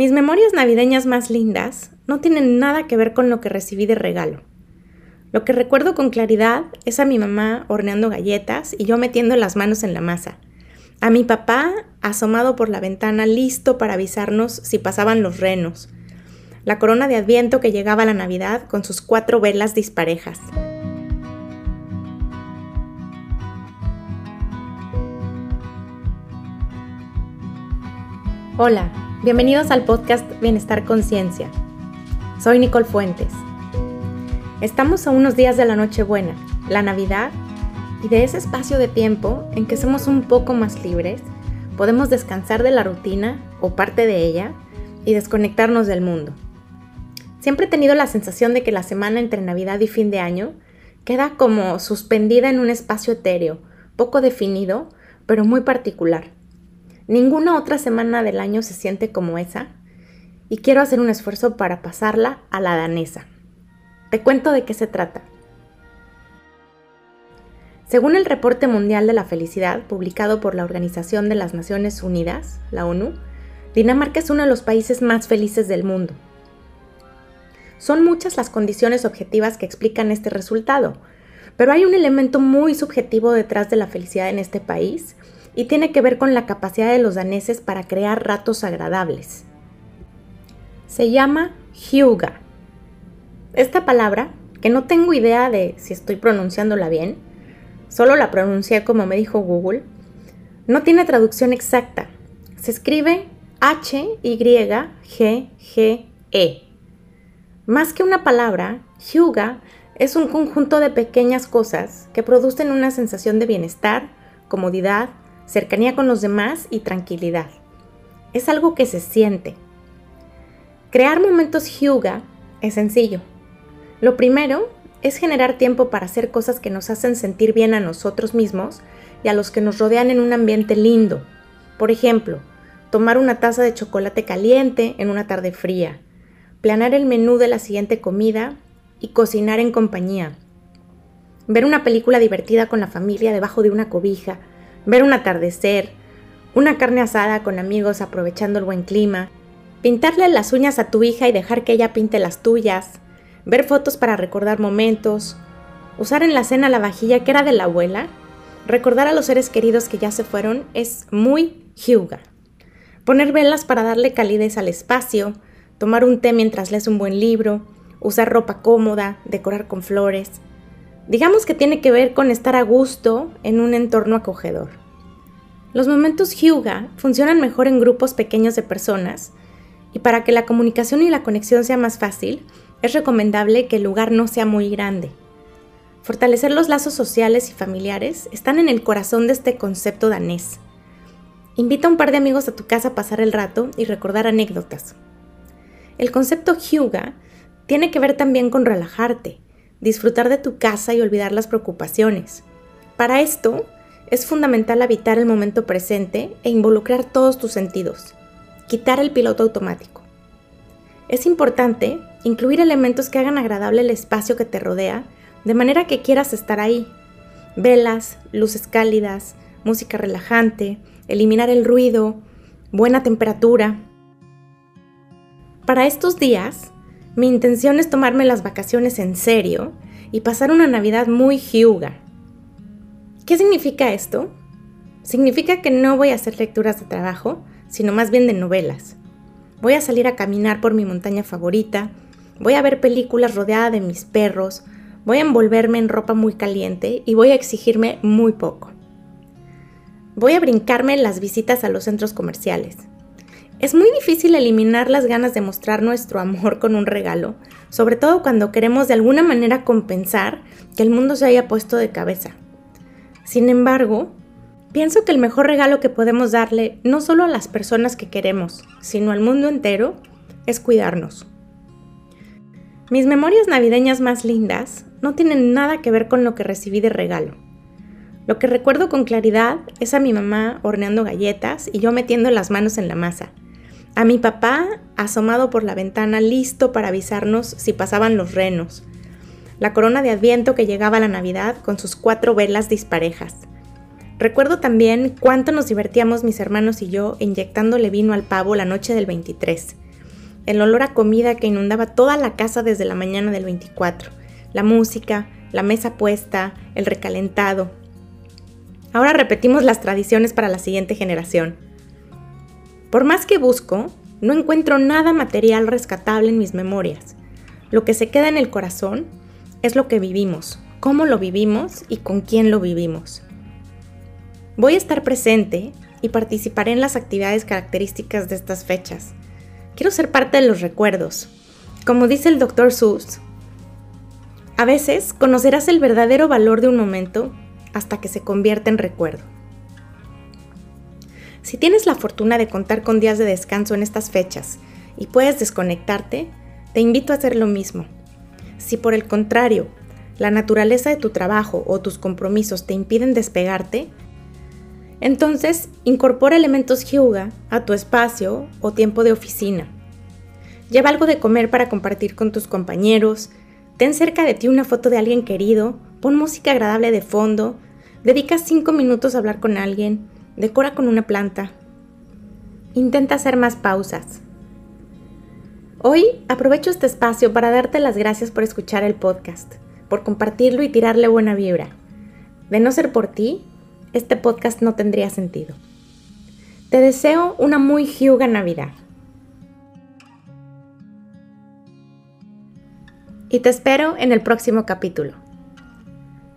Mis memorias navideñas más lindas no tienen nada que ver con lo que recibí de regalo. Lo que recuerdo con claridad es a mi mamá horneando galletas y yo metiendo las manos en la masa. A mi papá asomado por la ventana listo para avisarnos si pasaban los renos. La corona de adviento que llegaba a la Navidad con sus cuatro velas disparejas. Hola, bienvenidos al podcast Bienestar Conciencia. Soy Nicole Fuentes. Estamos a unos días de la Nochebuena, la Navidad, y de ese espacio de tiempo en que somos un poco más libres, podemos descansar de la rutina o parte de ella y desconectarnos del mundo. Siempre he tenido la sensación de que la semana entre Navidad y fin de año queda como suspendida en un espacio etéreo, poco definido, pero muy particular Ninguna otra semana del año se siente como esa y quiero hacer un esfuerzo para pasarla a la danesa. Te cuento de qué se trata. Según el Reporte Mundial de la Felicidad publicado por la Organización de las Naciones Unidas, la ONU, Dinamarca es uno de los países más felices del mundo. Son muchas las condiciones objetivas que explican este resultado, pero hay un elemento muy subjetivo detrás de la felicidad en este país y tiene que ver con la capacidad de los daneses para crear ratos agradables. Se llama hyuga. Esta palabra, que no tengo idea de si estoy pronunciándola bien, solo la pronuncié como me dijo Google, no tiene traducción exacta. Se escribe H-Y-G-G-E. Más que una palabra, hyuga es un conjunto de pequeñas cosas que producen una sensación de bienestar, comodidad, cercanía con los demás y tranquilidad. Es algo que se siente. Crear momentos Hyuga es sencillo. Lo primero es generar tiempo para hacer cosas que nos hacen sentir bien a nosotros mismos y a los que nos rodean en un ambiente lindo. Por ejemplo, tomar una taza de chocolate caliente en una tarde fría, planear el menú de la siguiente comida y cocinar en compañía. Ver una película divertida con la familia debajo de una cobija ver un atardecer, una carne asada con amigos aprovechando el buen clima, pintarle las uñas a tu hija y dejar que ella pinte las tuyas, ver fotos para recordar momentos, usar en la cena la vajilla que era de la abuela, recordar a los seres queridos que ya se fueron es muy hyuga. Poner velas para darle calidez al espacio, tomar un té mientras lees un buen libro, usar ropa cómoda, decorar con flores, Digamos que tiene que ver con estar a gusto en un entorno acogedor. Los momentos Hyuga funcionan mejor en grupos pequeños de personas y para que la comunicación y la conexión sea más fácil, es recomendable que el lugar no sea muy grande. Fortalecer los lazos sociales y familiares están en el corazón de este concepto danés. Invita a un par de amigos a tu casa a pasar el rato y recordar anécdotas. El concepto Hyuga tiene que ver también con relajarte, disfrutar de tu casa y olvidar las preocupaciones. Para esto, es fundamental habitar el momento presente e involucrar todos tus sentidos, quitar el piloto automático. Es importante incluir elementos que hagan agradable el espacio que te rodea, de manera que quieras estar ahí. Velas, luces cálidas, música relajante, eliminar el ruido, buena temperatura. Para estos días, mi intención es tomarme las vacaciones en serio y pasar una Navidad muy hyuga. ¿Qué significa esto? Significa que no voy a hacer lecturas de trabajo, sino más bien de novelas. Voy a salir a caminar por mi montaña favorita, voy a ver películas rodeada de mis perros, voy a envolverme en ropa muy caliente y voy a exigirme muy poco. Voy a brincarme las visitas a los centros comerciales. Es muy difícil eliminar las ganas de mostrar nuestro amor con un regalo, sobre todo cuando queremos de alguna manera compensar que el mundo se haya puesto de cabeza. Sin embargo, pienso que el mejor regalo que podemos darle no solo a las personas que queremos, sino al mundo entero, es cuidarnos. Mis memorias navideñas más lindas no tienen nada que ver con lo que recibí de regalo. Lo que recuerdo con claridad es a mi mamá horneando galletas y yo metiendo las manos en la masa a mi papá asomado por la ventana listo para avisarnos si pasaban los renos. La corona de adviento que llegaba a la Navidad con sus cuatro velas disparejas. Recuerdo también cuánto nos divertíamos mis hermanos y yo inyectándole vino al pavo la noche del 23. el olor a comida que inundaba toda la casa desde la mañana del 24, la música, la mesa puesta, el recalentado. Ahora repetimos las tradiciones para la siguiente generación. Por más que busco, no encuentro nada material rescatable en mis memorias. Lo que se queda en el corazón es lo que vivimos, cómo lo vivimos y con quién lo vivimos. Voy a estar presente y participaré en las actividades características de estas fechas. Quiero ser parte de los recuerdos. Como dice el Dr. Seuss, a veces conocerás el verdadero valor de un momento hasta que se convierte en recuerdo. Si tienes la fortuna de contar con días de descanso en estas fechas y puedes desconectarte, te invito a hacer lo mismo. Si por el contrario, la naturaleza de tu trabajo o tus compromisos te impiden despegarte, entonces incorpora elementos Hyuga a tu espacio o tiempo de oficina. Lleva algo de comer para compartir con tus compañeros, ten cerca de ti una foto de alguien querido, pon música agradable de fondo, dedica 5 minutos a hablar con alguien, decora con una planta. Intenta hacer más pausas. Hoy aprovecho este espacio para darte las gracias por escuchar el podcast, por compartirlo y tirarle buena vibra. De no ser por ti, este podcast no tendría sentido. Te deseo una muy Hyuga Navidad. Y te espero en el próximo capítulo.